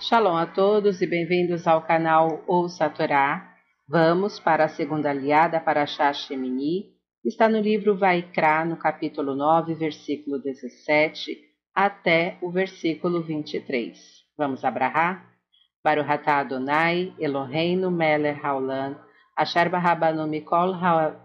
Shalom a todos e bem-vindos ao canal Ouça a Torá. Vamos para a segunda aliada para Shah Shemini. Está no livro Vaikra, no capítulo 9, versículo 17, até o versículo 23. Vamos abrahar? Baruhatá Adonai, Eloheinu Meler Haolam, Asher Barabanu Mikol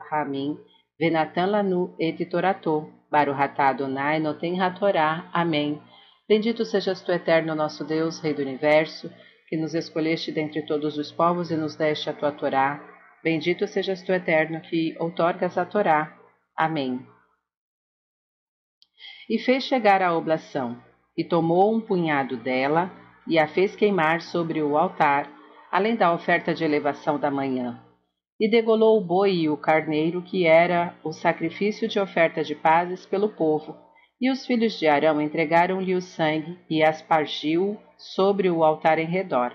Hamim, Venatan Lanu Et Torato, Baruhatá Adonai Noten HaTorá. Amém. Bendito sejas tu, eterno nosso Deus, Rei do Universo, que nos escolheste dentre todos os povos e nos deste a tua Torá. Bendito sejas tu, eterno, que outorgas a Torá. Amém. E fez chegar a oblação, e tomou um punhado dela, e a fez queimar sobre o altar, além da oferta de elevação da manhã. E degolou o boi e o carneiro, que era o sacrifício de oferta de pazes pelo povo, e os filhos de Arão entregaram-lhe o sangue e aspargiu sobre o altar em redor.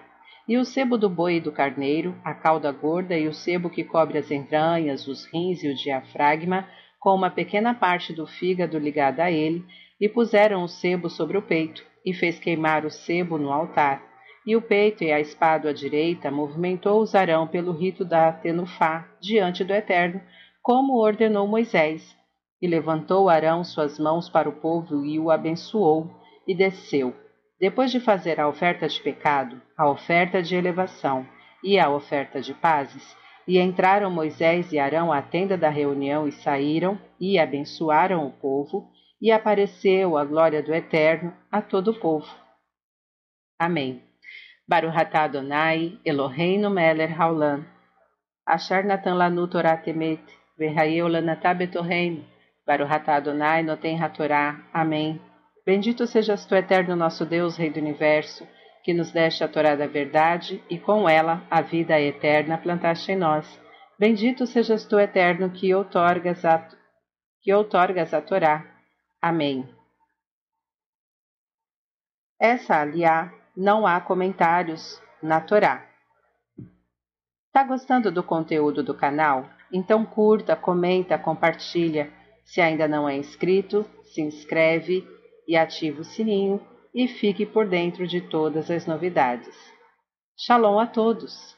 E o sebo do boi e do carneiro, a cauda gorda e o sebo que cobre as entranhas, os rins e o diafragma, com uma pequena parte do fígado ligada a ele, e puseram o sebo sobre o peito, e fez queimar o sebo no altar. E o peito e a espada à direita movimentou-os Arão pelo rito da Tenufá, diante do Eterno, como ordenou Moisés, e levantou Arão suas mãos para o povo e o abençoou, e desceu. Depois de fazer a oferta de pecado, a oferta de elevação e a oferta de pazes, e entraram Moisés e Arão à tenda da reunião e saíram, e abençoaram o povo, e apareceu a glória do Eterno a todo o povo. Amém. Baruhatá Adonai, Eloheinu Meler Haolam, Asher Natan Lanu Lanatá Betorreino, Baruhatá Adonai, Noten Hatorá. Amém. Bendito sejas tu, eterno nosso Deus, Rei do Universo, que nos deste a Torá da verdade e com ela a vida eterna plantaste em nós. Bendito sejas tu, eterno, que outorgas a, que outorgas a Torá. Amém. Essa aliá não há comentários na Torá. Tá gostando do conteúdo do canal? Então curta, comenta, compartilha se ainda não é inscrito, se inscreve e ative o sininho e fique por dentro de todas as novidades. Shalom a todos!